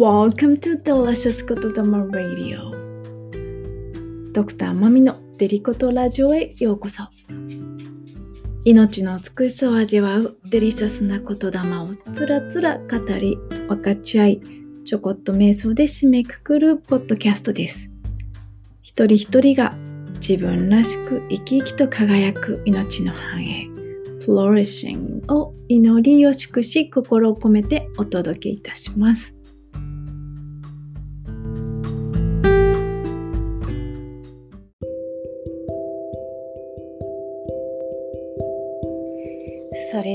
Welcome to Delicious ことだま Radio. ドクターマミのデリコトラジオへようこそ。命の美しさを味わうデリシャスな言霊をつらつら語り分かち合いちょこっと瞑想で締めくくるポッドキャストです。一人一人が自分らしく生き生きと輝く命の繁栄 Flourishing を祈りを祝し心を込めてお届けいたします。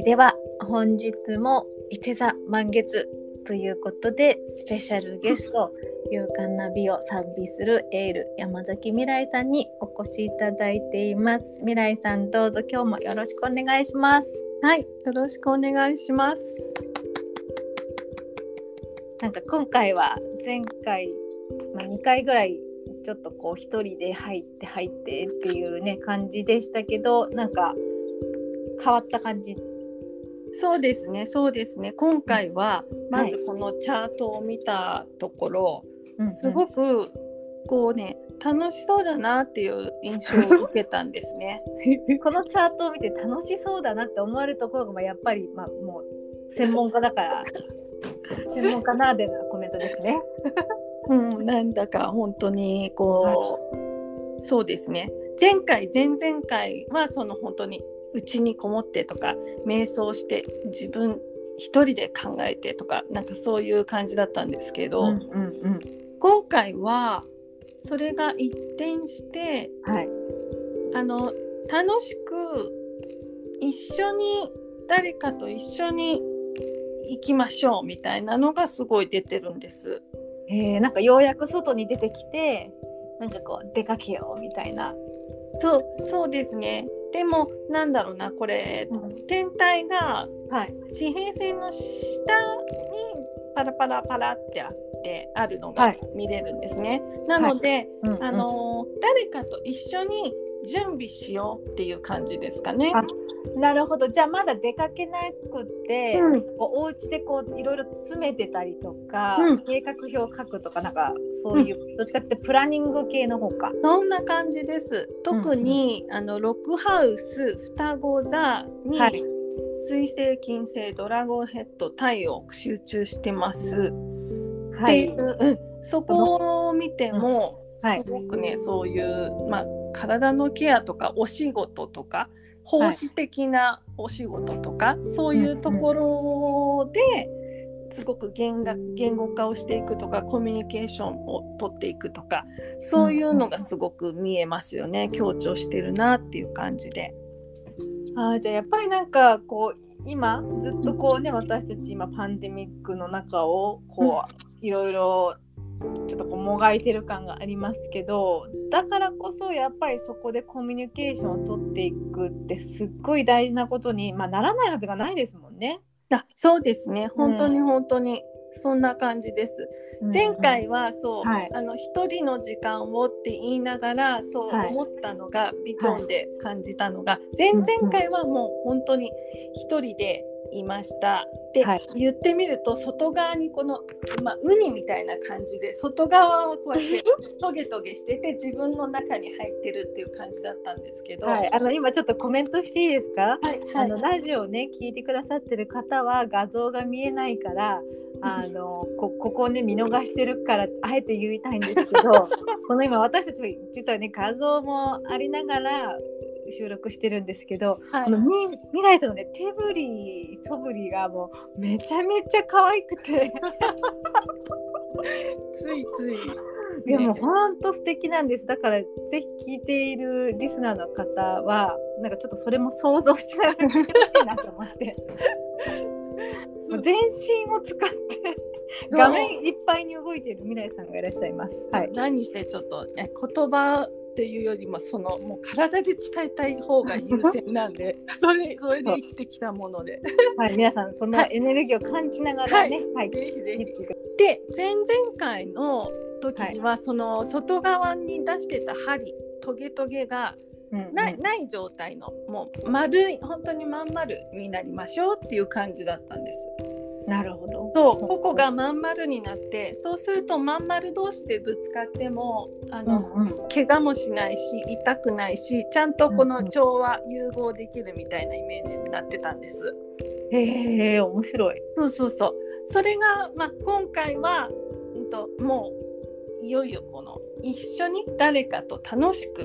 では本日も伊手座満月ということでスペシャルゲスト勇敢な美を賛美するエール山崎未来さんにお越しいただいています。未来さんどうぞ今日もよろしくお願いします。はいよろしくお願いします。なんか今回は前回、まあ、2回ぐらいちょっとこう一人で入って入ってっていうね感じでしたけどなんか変わった感じそうですね。そうですね。今回はまずこのチャートを見たところ、はい、すごくこうね楽しそうだなっていう印象を受けたんですね。このチャートを見て楽しそうだなって思われるところがやっぱり、まあ、もう専門家だから 専門家ならでのコメントですね。うん、なんだか本当にこう、はい、そうですね。前回前々回はその本当にうちにこもってとか瞑想して自分一人で考えてとかなんかそういう感じだったんですけど、うんうんうん、今回はそれが一転して、はい、あの楽しく一緒に誰かと一緒に行きましょうみたいなのがすごい出てるんです。えー、なんかようやく外に出てきてなんかこう出かけようみたいな。そうそうですねでもなんだろうなこれ、うん、天体が、はい、地平線の下にパラパラパラってあってあるのが見れるんですね。はい、なので、はい、あの、うん、誰かと一緒に準備しようっていう感じですかね。なるほど。じゃあまだ出かけなくて、うん、お家でこういろいろ詰めてたりとか、うん、計画表を書くとかなんかそういう、うん、どっちかってプランニング系の方か。そんな感じです。特に、うんうん、あのロックハウス双子座に、はい、水星金星ドラゴンヘッド太陽集中してます。はい、っていう、うん、そこを見ても、すごくねそういうまあ体のケアとかお仕事とか奉仕的なお仕事とか、はい、そういうところですごく言が言語化をしていくとかコミュニケーションをとっていくとかそういうのがすごく見えますよね強調してるなっていう感じで。あじゃあやっぱりなんかこう今ずっとこうね私たち今パンデミックの中をこういろいろちょっとこうもがいてる感がありますけどだからこそやっぱりそこでコミュニケーションを取っていくってすっごい大事なことに、まあ、ならないはずがないですもんね。あそうですね。本当に本当に、そんな感じです。前回はそう、はい、あの一人の時間をって言いながらそう思ったのが、ビジョンで感じたのが、前々回はもう本当に一人でいました。で、はい、言ってみると外側にこの、まあ、海みたいな感じで外側はこうやって トゲトゲしてて自分の中に入ってるっていう感じだったんですけど、はい、あの今ちょっとコメントしていいですか、はいあのラジオね聞いてくださってる方は画像が見えないからあのこここね見逃してるからあえて言いたいんですけど この今私たちは実はね画像もありながら収録してるんですけど、はい、この未来とのね手振り素振りがもうめちゃめちゃ可愛くて。ついつい。でも本当素敵なんです。だからぜひ聞いているリスナーの方はなんかちょっとそれも想像しながら聞いてほしいなと思って。も う全身を使って画面いっぱいに動いている未来さんがいらっしゃいます。はい、何せちょっと、ね、言葉っていうよりもそのもう体で伝えたい方が優先なんで それそれで生きてきたもので。はい皆さんそのエネルギーを感じながらね、はい、はい、ぜひぜひ。で前々回の時には、その外側に出してた針トゲトゲがない,、ない状態のもう丸い本当にまん丸になりましょうっていう感じだったんです。なるほど。そうここがまん丸になってそうするとまん丸同士でぶつかってもあの、うんうん。怪我もしないし痛くないしちゃんとこの腸は融合できるみたいなイメージになってたんです。へえ面白い。そうそうそう。それが、まあ、今回は、うん、ともういよいよこの一緒に誰かと楽しく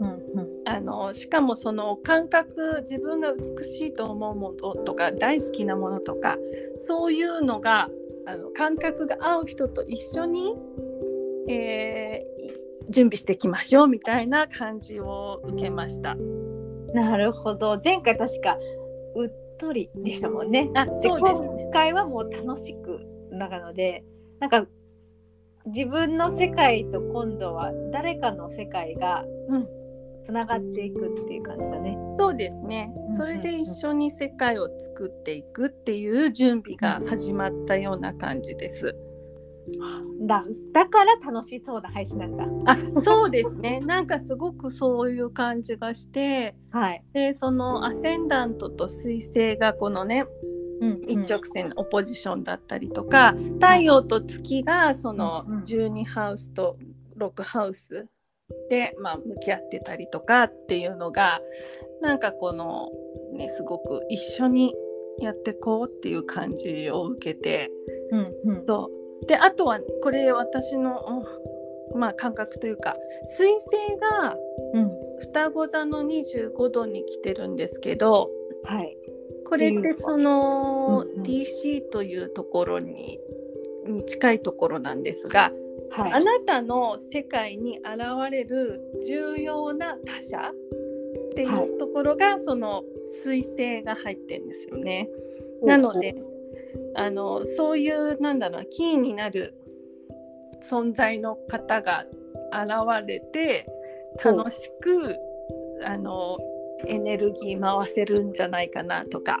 うんうんあのしかもその感覚自分が美しいと思うものとか大好きなものとかそういうのがあの感覚が合う人と一緒に、えー準備していきましょうみたいな感じを受けました。なるほど。前回確かうっとりでしたもんね。あでそうです。ね今回はもう楽しくなのでなんか自分の世界と今度は誰かの世界がうんつながっていくっていう感じだね。そうですねうん。それで一緒に世界を作っていくっていう準備が始まったような感じです。だだから楽しそうな配信なんだ。あ、そうですね。なんかすごくそういう感じがして、はい。で、そのアセンダントと水星がこのね、うん一直線のオポジションだったりとか、太陽と月がそのうんうん12ハウスと6ハウスで、まあ、向き合ってたりとかっていうのがなんかこのねすごく一緒にやってこうっていう感じを受けてうんうん。そう。であとはこれ私の、うんまあ、感覚というか水星がうん。双子座の25度に来てるんですけどはい。これっってそのうんうん。DC というところにに近いところなんですが、はい。あなたの世界に現れる重要な他者ってはいいうところが、その彗星が入ってるんですよね。なのであのそういうなんだろうなキーになる存在の方が現れて楽しくあのエネルギー回せるんじゃないかなとか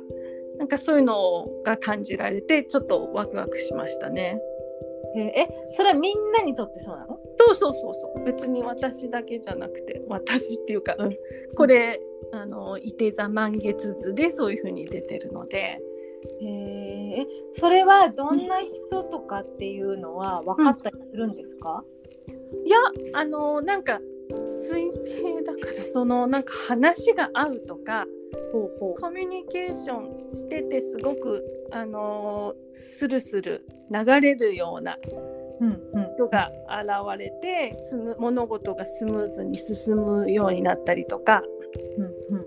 なんかそういうのが感じられてちょっとワクワクしましたね。ええそれはみんなにとってそうなの？そうそうそうそう別に私だけじゃなくて私っていうか、うん、これあの伊手座満月図でそういう風に出てるので。へえそれはどんな人とかっていうのは分かったりするんですか？いやあのなんか彗星だからそのなんか話が合うとかコミュニケーションしててすごくあのスルスル流れるようなう。うんうん。人が現れてスム物事がスムーズに進むようになったりとかうんうん。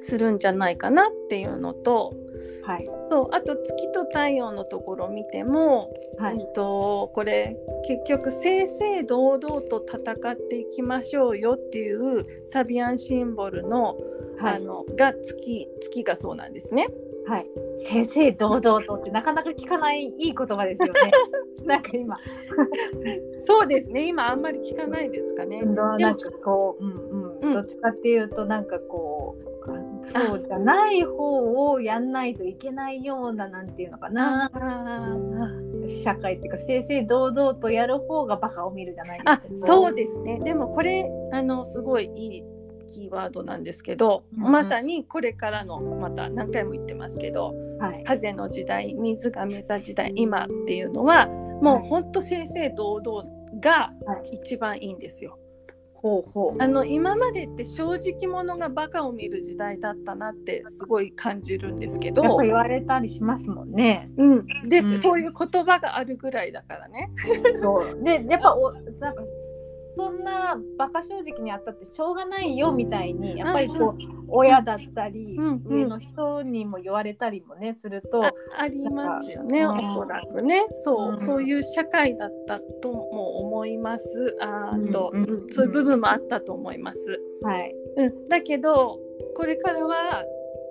するんじゃないかなっていうのとはいそうあと月と太陽のところを見ても、はい。うんとこれ結局正々堂々と戦っていきましょうよっていうサビアンシンボルの,、はいあのが月月がそうなんですね。はい。正々堂々とってなかなか聞かないいい言葉ですよね。なんか今、そうですね今あんまり聞かないですかね。なんかこう、うんううんん、どっちかっていうとなんかこう。そうじゃない方をやんないといけないようななんていうのかな。あ社会っていうか正々堂々とやる方がバカを見るじゃないあですかそうですね。でもこれあのすごいいいキーワードなんですけど、うんうんまさにこれからのまた何回も言ってますけどはい。風の時代水が目座時代今っていうのはもうほんと正々堂々がはい。一番いいんですよ。ほうほう。あの今までって正直者がバカを見る時代だったなってすごい感じるんですけど。やっぱ、言われたりしますもんね。うん、です、うん。そういう言葉があるぐらいだからね。そう。でやっぱおなんかそんなバカ正直にあったってしょうがないよみたいにやっぱりこう親だったりうん。うん。上の人にも言われたりもねするとあありますよね、おそらくね。そう、うん。そういう社会だったとも思います。あーと、うん。うんうん。そういう部分もあったと思います、はい。うん、だけどこれからは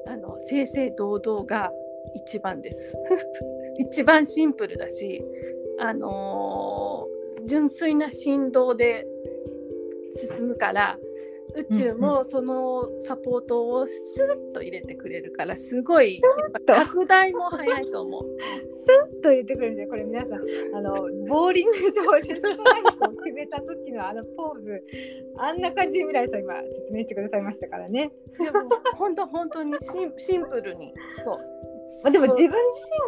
あの正々堂々が一番です。一番シンプルだしあのー純粋な振動で進むから宇宙もそのサポートをスッと入れてくれるからすごい拡大も早いと思う。スッと入れてくるんでこれ皆さん。あのボーリング場でストライクを決めた時のあのポーズ。あんな感じで見られた今説明してくださいましたからね。でも本当本当にシンシンプルにそうまあ、でも自分自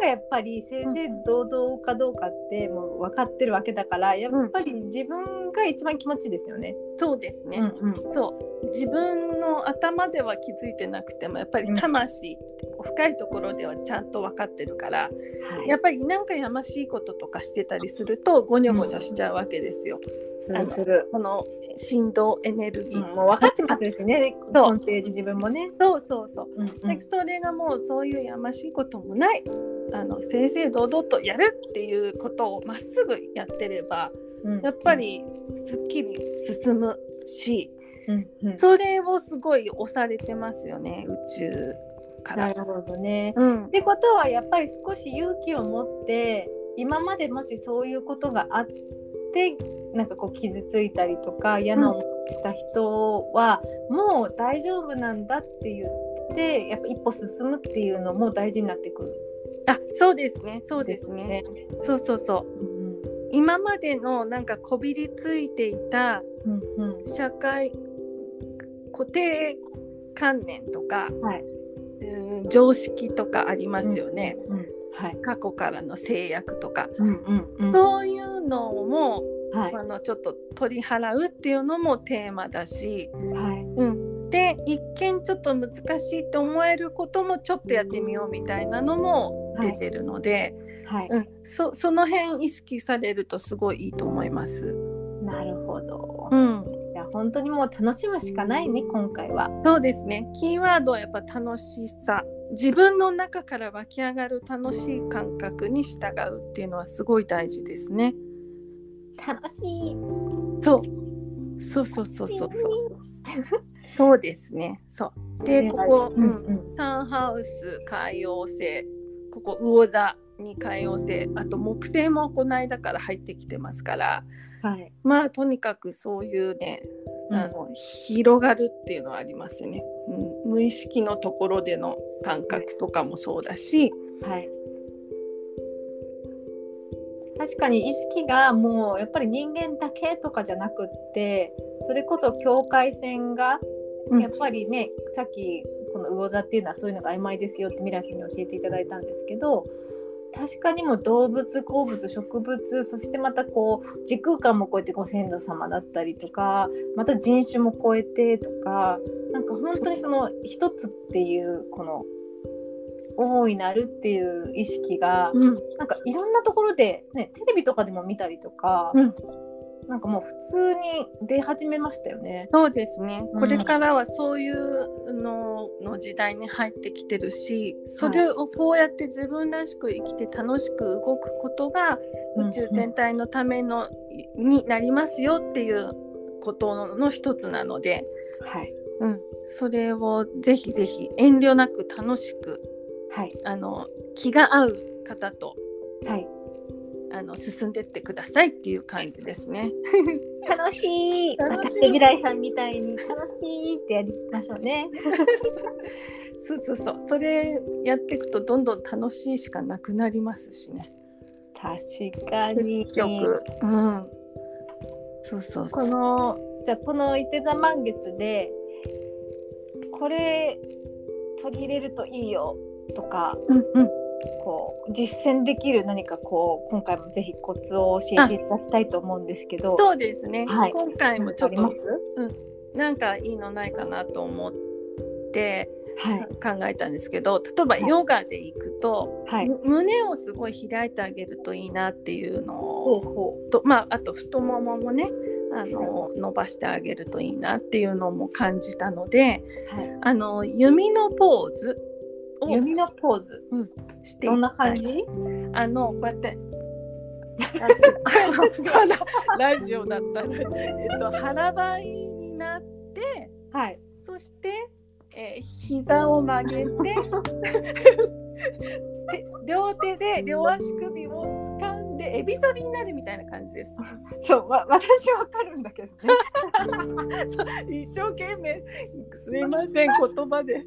身がやっぱり正々堂々かどうかってもう分かってるわけだからやっぱり自分が一番気持ちいいですよね。そうですね、うんうん。そう。自分の頭では気づいてなくてもやっぱり魂、深いところではちゃんと分かってるからはい。やっぱりなんかやましいこととかしてたりするとゴニョゴニョしちゃうわけですよ。するする。この振動エネルギー、うんもう分かってますしね。根底で自分もね。そうそうそう。うんでそれがもうそういうやましいこともないあの正々堂々とやるっていうことをまっすぐやってればうん。やっぱ、りすっきり進むしうんうんそれをすごい押されてますよね宇宙から。なるほどね。うんっ、てことはやっぱり少し勇気を持って今までもしそういうことがあってなんかこう傷ついたりとか嫌な思いをした人は、もう大丈夫なんだって言ってやっぱ一歩進むっていうのも大事になってくるあそうですねそうですね。ね。そうそうそううん今までのなんかこびりついていたうんうん社会固定観念とか、はい。うん常識とかありますよね、うんはい。過去からの制約とか、うんうんうん。そういうのも、はい。あのちょっと取り払うっていうのもテーマだし、はい。うん、で一見ちょっと難しいと思えることもちょっとやってみようみたいなのも出てるので、はい。うん、そその辺意識されるとすごいいいと思います。なるほど。うん、本当にもう楽しむしかないね今回は。そうですねキーワードはやっぱ楽しさ自分の中から湧き上がる楽しい感覚に従うっていうのはすごい大事ですね。楽しい。そうそうそうそうそうそう。そうですね。そう。で、ねここ、うんうんうんサンハウス海洋星、ここ魚座に海洋星、あと木星もこの間から入ってきてますから、はい。まあとにかくそういうね、あの広がるっていうのはありますよね、うん。無意識のところでの感覚とかもそうだし、はい。確かに意識がもうやっぱり人間だけとかじゃなくってそれこそ境界線がうんやっぱりね、さっきこの魚座っていうのはそういうのが曖昧ですよって未来さんに教えていただいたんですけど確かにもう動物鉱物植物そしてまたこう時空間も超えてご先祖様だったりとかまた人種も超えてとかなんか本当にその一つっていうこの大いなるっていう意識が、うん、なんかいろんなところで、ね、テレビとかでも見たりとか、うんなんかもう普通に出始めましたよね。そうですね。うんこれからはそういうのの時代に入ってきてるし、それをこうやって自分らしく生きて楽しく動くことが宇宙全体のための、になりますよっていうことの一つなので、はい、うん、それをぜひぜひ遠慮なく楽しくはい、あの気が合う方とはい。あの進んでってくださいっていう感じですね。楽しい。楽しい私未来さんみたいに楽しいってやりましょうね。そうそうそう。それやっていくとどんどん楽しいしかなくなりますしね。確かに。結局。うん。そうそうこそう。のじゃあこの伊手座満月でこれ取り入れるといいよとかうんうん。こう実践できる何かこう今回もぜひコツを教えていただきたいと思うんですけど。そうですね。はい今回もちょっとあります？なんかいいのないかなと思ってはい考えたんですけど、例えばヨガで行くと、はい。む胸をすごい開いてあげるといいなっていうのをほと、まああと太もももね。あの伸ばしてあげるといいなっていうのも感じたのでう。はい。あの弓のポーズを弓のポーズ。してどんな感じ？あのこうやって。ラジオだったら、えっと、腹ばいになって。はい。そして、えー膝を曲げて。で両手で両足首をでエビ反りになるみたいな感じです。そうわ私わかるんだけどね。一生懸命すみません言葉で。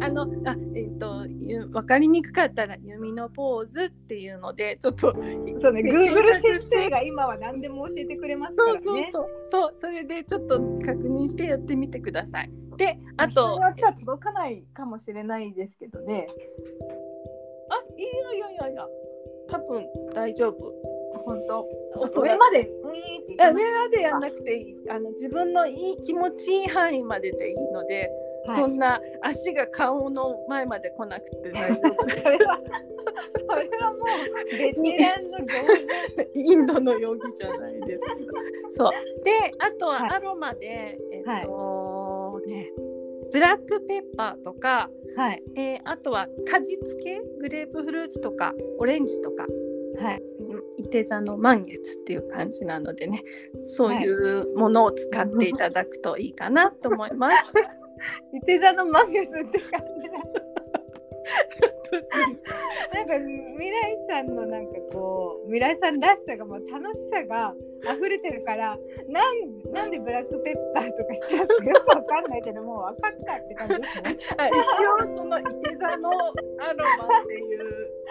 あのあえっ、とゆわかりにくかったら弓のポーズっていうのでちょっとそうね検 Google 索先生が今は何でも教えてくれますからね。そうそうそう。それでちょっと確認してやってみてください。であと届かないかもしれないですけどね。あいやいやいやいや多分大丈夫。本当？上まで？上までやんなくていい。あの自分のいい気持ちいい範囲まででいいので、はい。そんな足が顔の前まで来なくて大丈夫それは それはもうベテランの行事インドの容疑じゃないですけど。そう。であとははい。アロマで、えっと、ねブラックペッパーとか、はい。えーあとは果実系グレープフルーツとかオレンジとかはい。いて座の満月っていう感じなのでねそういうものを使っていただくといいかなと思います。伊手座の満月って感じだ なんか未来さんのなんかこう未来さんらしさがもう楽しさが溢れてるからなんなんでブラックペッパーとかしてたのかよくわかんないけどもう分かったって感じですね。あ一応そのいて座のアロマっていう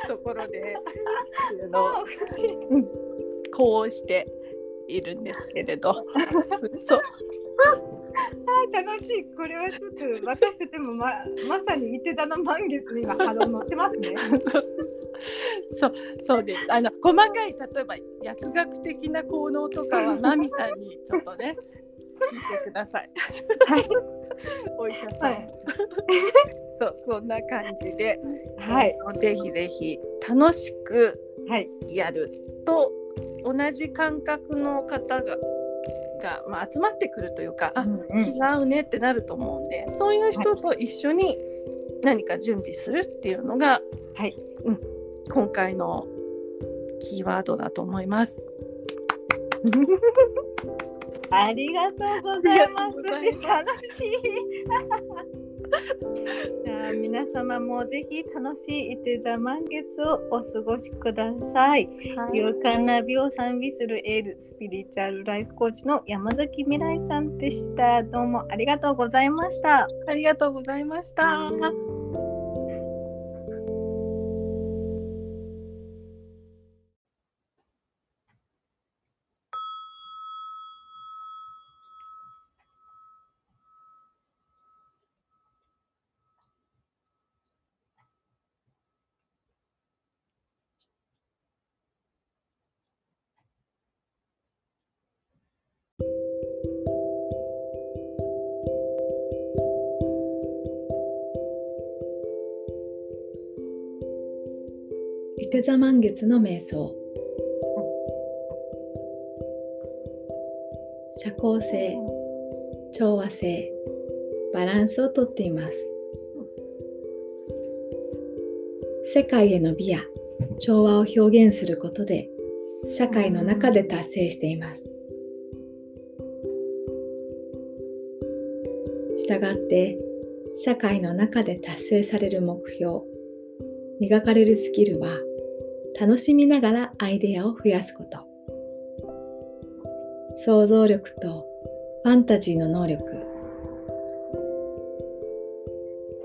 ところで こうしているんですけれど。そうあー楽しい。これはちょっと私たちもままさに伊手座の満月に今波動乗ってますね。そうそうです。あの細かい例えば薬学的な効能とかはナミさんにちょっとね聞いてください。はい、お医者さん、はい。そうそんな感じで、はい。ぜひぜひ楽しくはい。やると同じ感覚の方がが、まあ、集まってくるというか、あうん気が合うねってなると思うんでそういう人と一緒に何か準備するっていうのが、はいうん、今回のキーワードだと思います。ありがとうございます。楽しい。じゃあ皆様もぜひ楽しいいて座満月をお過ごしください。勇敢な美を賛美するエールスピリチュアルライフコーチの山崎未来さんでした。どうもありがとうございました。ありがとうございました。手座満月の瞑想社交性調和性バランスをとっています世界への美や調和を表現することで社会の中で達成していますしたがって社会の中で達成される目標磨かれるスキルは楽しみながらアイデアを増やすこと。想像力とファンタジーの能力。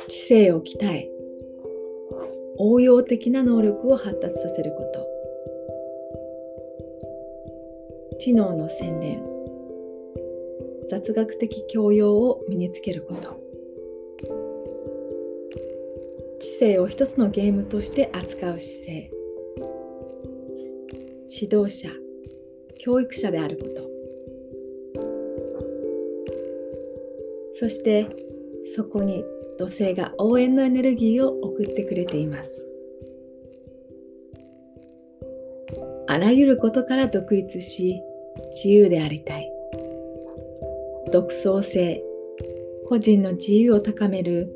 知性を鍛え応用的な能力を発達させること。知能の洗練。雑学的教養を身につけること。知性を一つのゲームとして扱う姿勢。指導者教育者であること。そしてそこに土星が応援のエネルギーを送ってくれています。あらゆることから独立し自由でありたい。独創性個人の自由を高める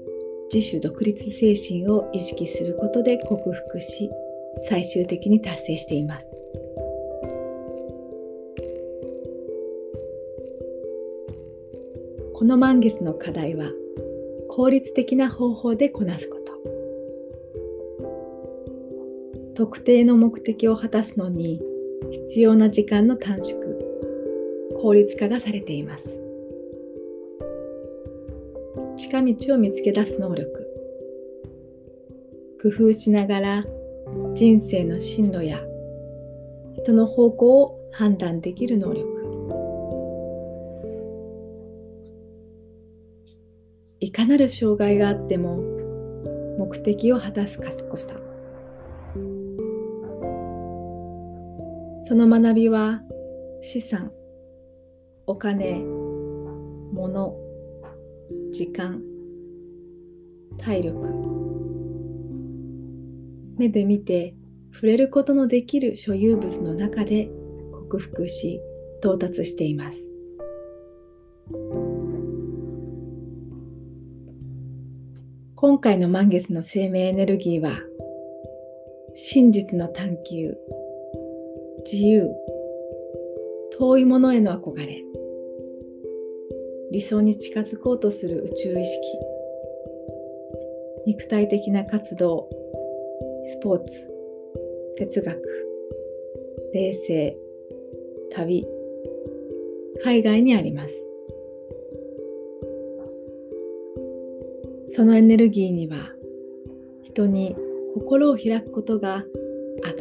自主独立精神を意識することで克服し最終的に達成しています。この満月の課題は効率的な方法でこなすこと。特定の目的を果たすのに必要な時間の短縮。効率化がされています。近道を見つけ出す能力。工夫しながら人生の進路や人の方向を判断できる能力。いかなる障害があっても目的を果たす賢さその学びは資産お金物時間体力。目で見て触れることのできる所有物の中で克服し到達しています。今回の満月の生命エネルギーは真実の探求自由遠いものへの憧れ理想に近づこうとする宇宙意識肉体的な活動スポーツ哲学冷静旅海外にあります。そのエネルギーには人に心を開くことが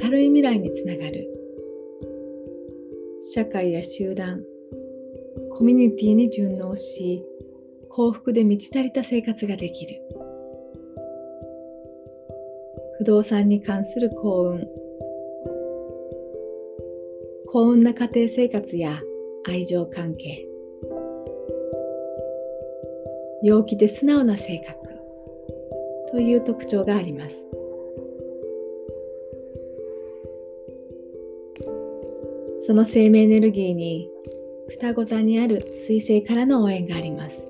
明るい未来につながる。社会や集団コミュニティに順応し幸福で満ち足りた生活ができる。不動産に関する幸運。幸運な家庭生活や愛情関係。陽気で素直な性格。という特徴があります。その生命エネルギーに双子座にある彗星からの応援があります。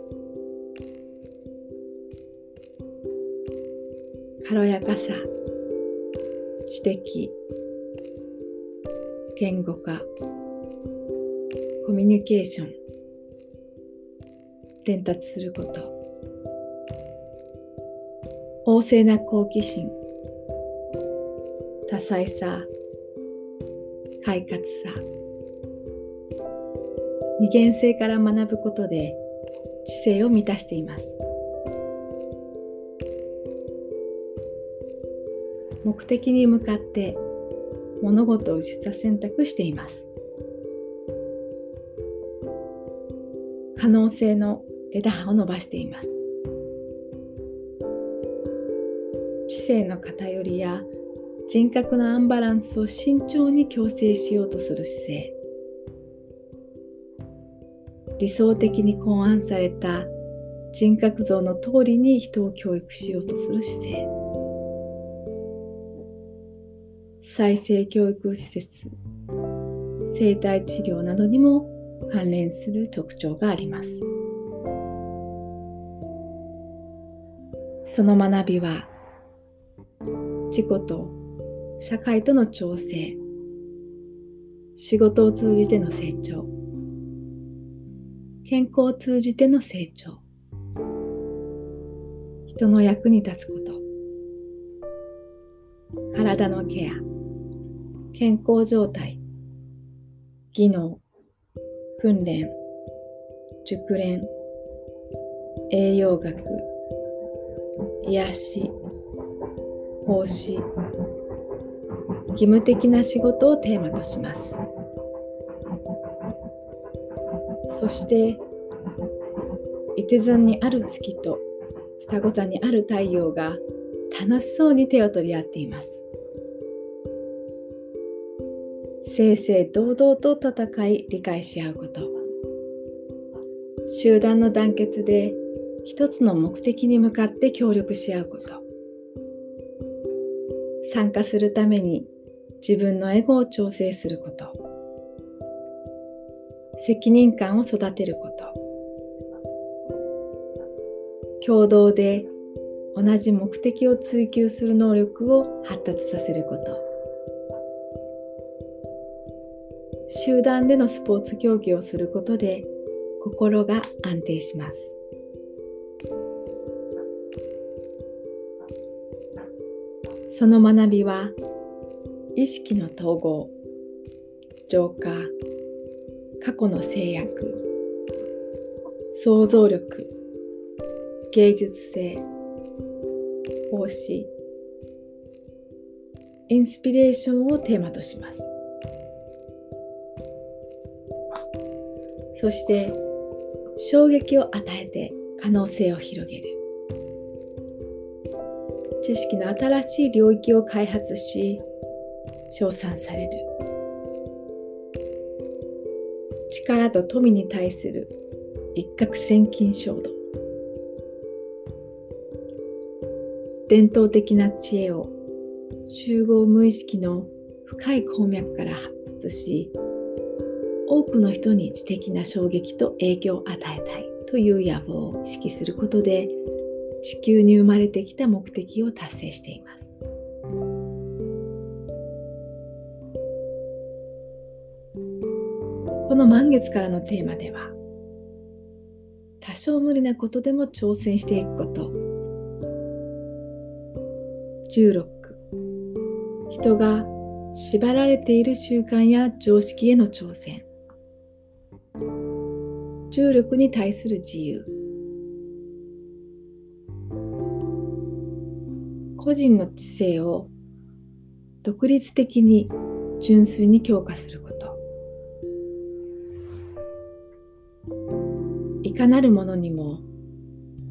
軽やかさ知的言語化コミュニケーション伝達すること。旺盛な好奇心多彩さ快活さ二元性から学ぶことで知性を満たしています。目的に向かって物事を出査選択しています。可能性の枝葉を伸ばしています。性の偏りや人格のアンバランスを慎重に矯正しようとする姿勢。理想的に考案された人格像の通りに人を教育しようとする姿勢。再生教育施設生体治療などにも関連する特徴があります。その学びは自己と社会との調整。仕事を通じての成長。健康を通じての成長。人の役に立つこと。体のケア。健康状態。技能。訓練。熟練。栄養学。癒し。奉仕。義務的な仕事をテーマとします。そして伊手座にある月と双子座にある太陽が楽しそうに手を取り合っています。正々堂々と戦い理解し合うこと。集団の団結で一つの目的に向かって協力し合うこと。参加するために自分のエゴを調整すること。責任感を育てること。共同で同じ目的を追求する能力を発達させること。集団でのスポーツ競技をすることで心が安定します。その学びは意識の統合浄化過去の制約想像力芸術性奉仕インスピレーションをテーマとします。そして衝撃を与えて可能性を広げる。知識の新しい領域を開発し称賛される。力と富に対する一攫千金衝動。伝統的な知恵を集合無意識の深い鉱脈から発掘し多くの人に知的な衝撃と影響を与えたいという野望を意識することで地球に生まれてきた目的を達成しています。この満月からのテーマでは多少無理なことでも挑戦していくこと。16人が縛られている習慣や常識への挑戦。重力に対する自由。個人の知性を独立的に純粋に強化すること。いかなるものにも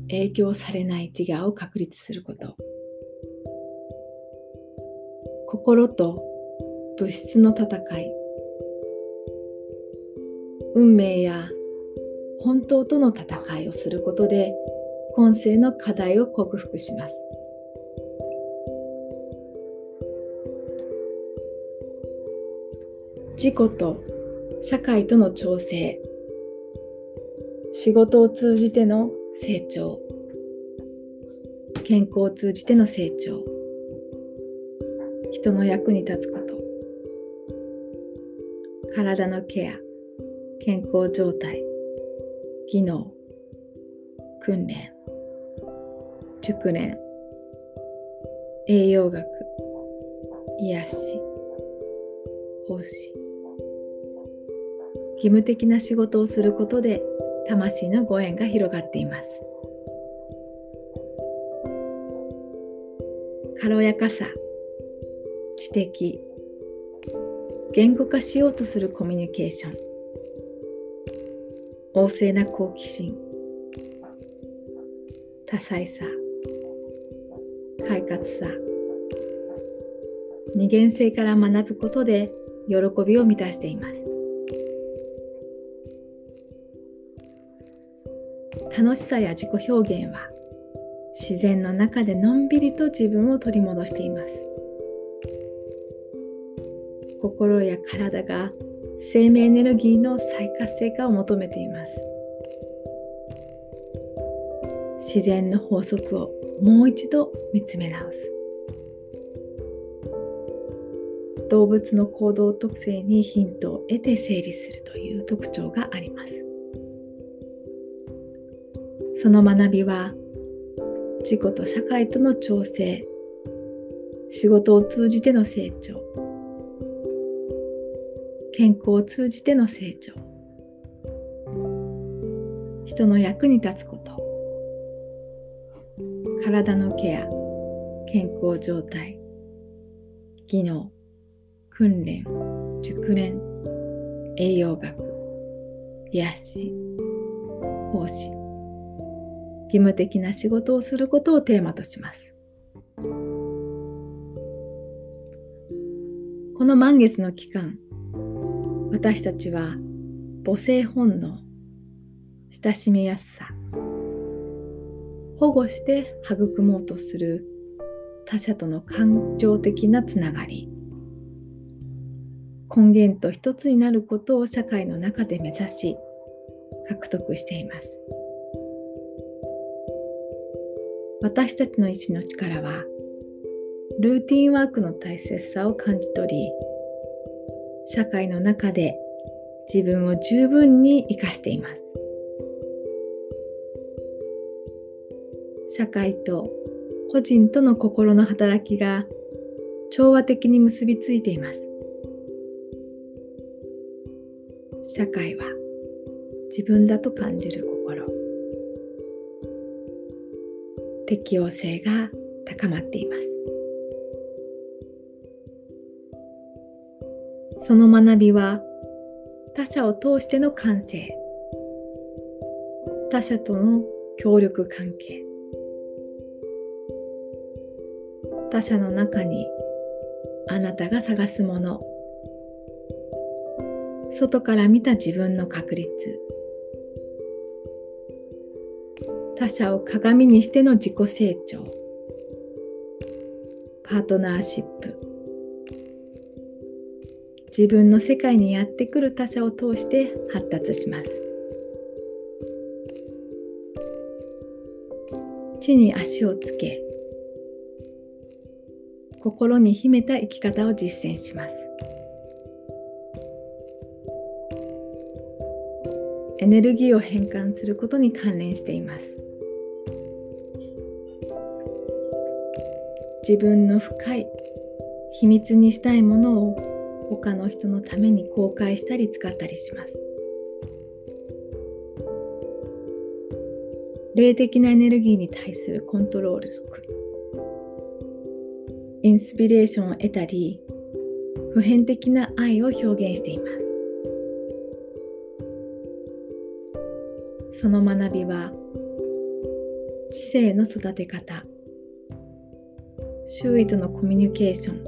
影響されない自我を確立すること。心と物質の戦い。運命や本当との戦いをすることで今世の課題を克服します。自己と社会との調整。仕事を通じての成長。健康を通じての成長。人の役に立つこと。体のケア。健康状態。技能。訓練。熟練。栄養学。癒し。奉仕。義務的な仕事をすることで魂のご縁が広がっています。軽やかさ知的言語化しようとするコミュニケーション旺盛な好奇心多彩さ快活さ二元性から学ぶことで喜びを満たしています。楽しさや自己表現は自然の中でのんびりと自分を取り戻しています。心や体が生命エネルギーの再活性化を求めています。自然の法則をもう一度見つめ直す。動物の行動特性にヒントを得て整理するという特徴があります。その学びは自己と社会との調整仕事を通じての成長健康を通じての成長人の役に立つこと体のケア健康状態技能訓練熟練栄養学癒し奉仕。義務的な仕事をすることをテーマとします。この満月の期間私たちは母性本能親しみやすさ保護して育もうとする他者との感情的なつながり根源と一つになることを社会の中で目指し獲得しています。私たちの意志の力はルーティンワークの大切さを感じ取り社会の中で自分を十分に生かしています。社会と個人との心の働きが調和的に結びついています。社会は自分だと感じる心。適応性が高まっています。その学びは他者を通しての感性。他者との協力関係。他者の中にあなたが探すもの。外から見た自分の確率他者を鏡にしての自己成長。パートナーシップ。自分の世界にやってくる他者を通して発達します。地に足をつけ心に秘めた生き方を実践します。エネルギーを変換することに関連しています。自分の深い秘密にしたいものを他の人のために公開したり使ったりします。霊的なエネルギーに対するコントロール力。インスピレーションを得たり普遍的な愛を表現しています。その学びは知性の育て方。周囲とのコミュニケーション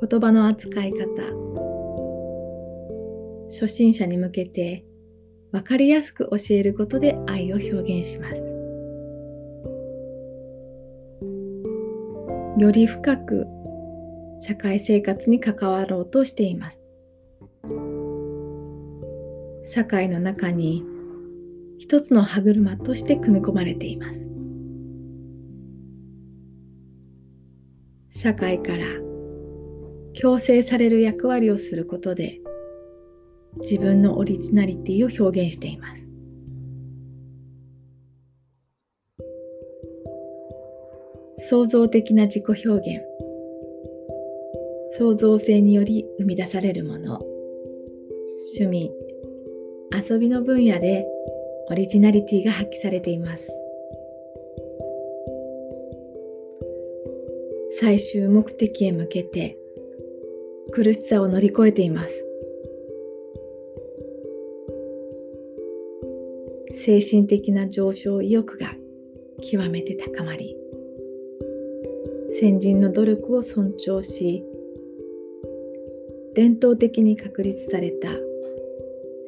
言葉の扱い方初心者に向けて分かりやすく教えることで愛を表現しますより深く社会生活に関わろうとしています。社会の中に一つの歯車として組み込まれています。社会から強制される役割をすることで自分のオリジナリティを表現しています。創造的な自己表現。創造性により生み出されるもの。趣味。遊びの分野でオリジナリティが発揮されています。最終目的へ向けて苦しさを乗り越えています。精神的な上昇意欲が極めて高まり先人の努力を尊重し伝統的に確立された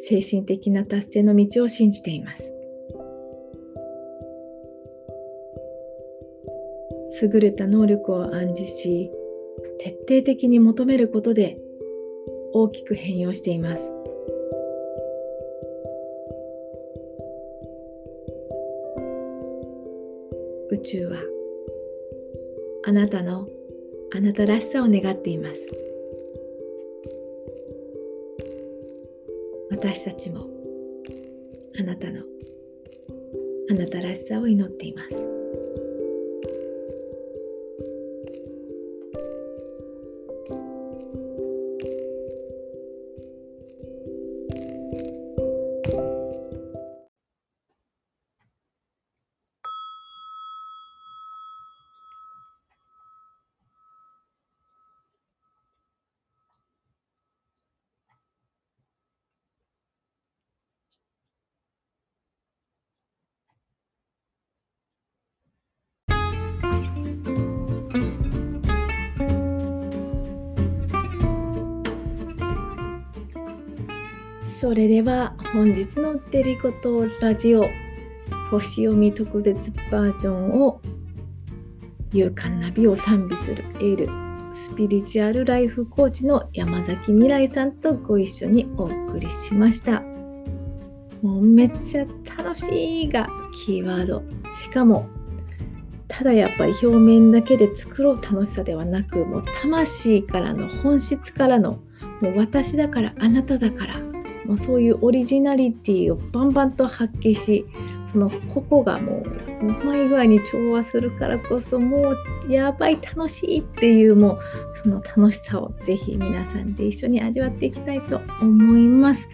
精神的な達成の道を信じています。優れた能力を暗示し徹底的に求めることで大きく変容しています。宇宙はあなたのあなたらしさを願っています。私たちもあなたのあなたらしさを祈っています。それでは本日のデリコトラジオ星読み特別バージョンを勇敢な美を賛美するエールスピリチュアルライフコーチの山崎未来さんとご一緒にお送りしました。もうめっちゃ楽しいがキーワード。しかもただやっぱり表面だけで作ろう楽しさではなくもう魂からの本質からのもう私だからあなただから。もうそういうオリジナリティをバンバンと発揮しそのここがもううまい具合に調和するからこそもうやばい楽しいっていうもうその楽しさをぜひ皆さんで一緒に味わっていきたいと思います。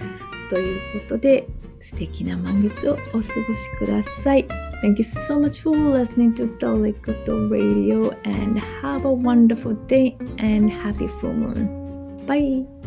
ということで素敵な満月をお過ごしください。Thank you so much for listening to Dalikoto Radio and have a wonderful day and happy full moon. Bye.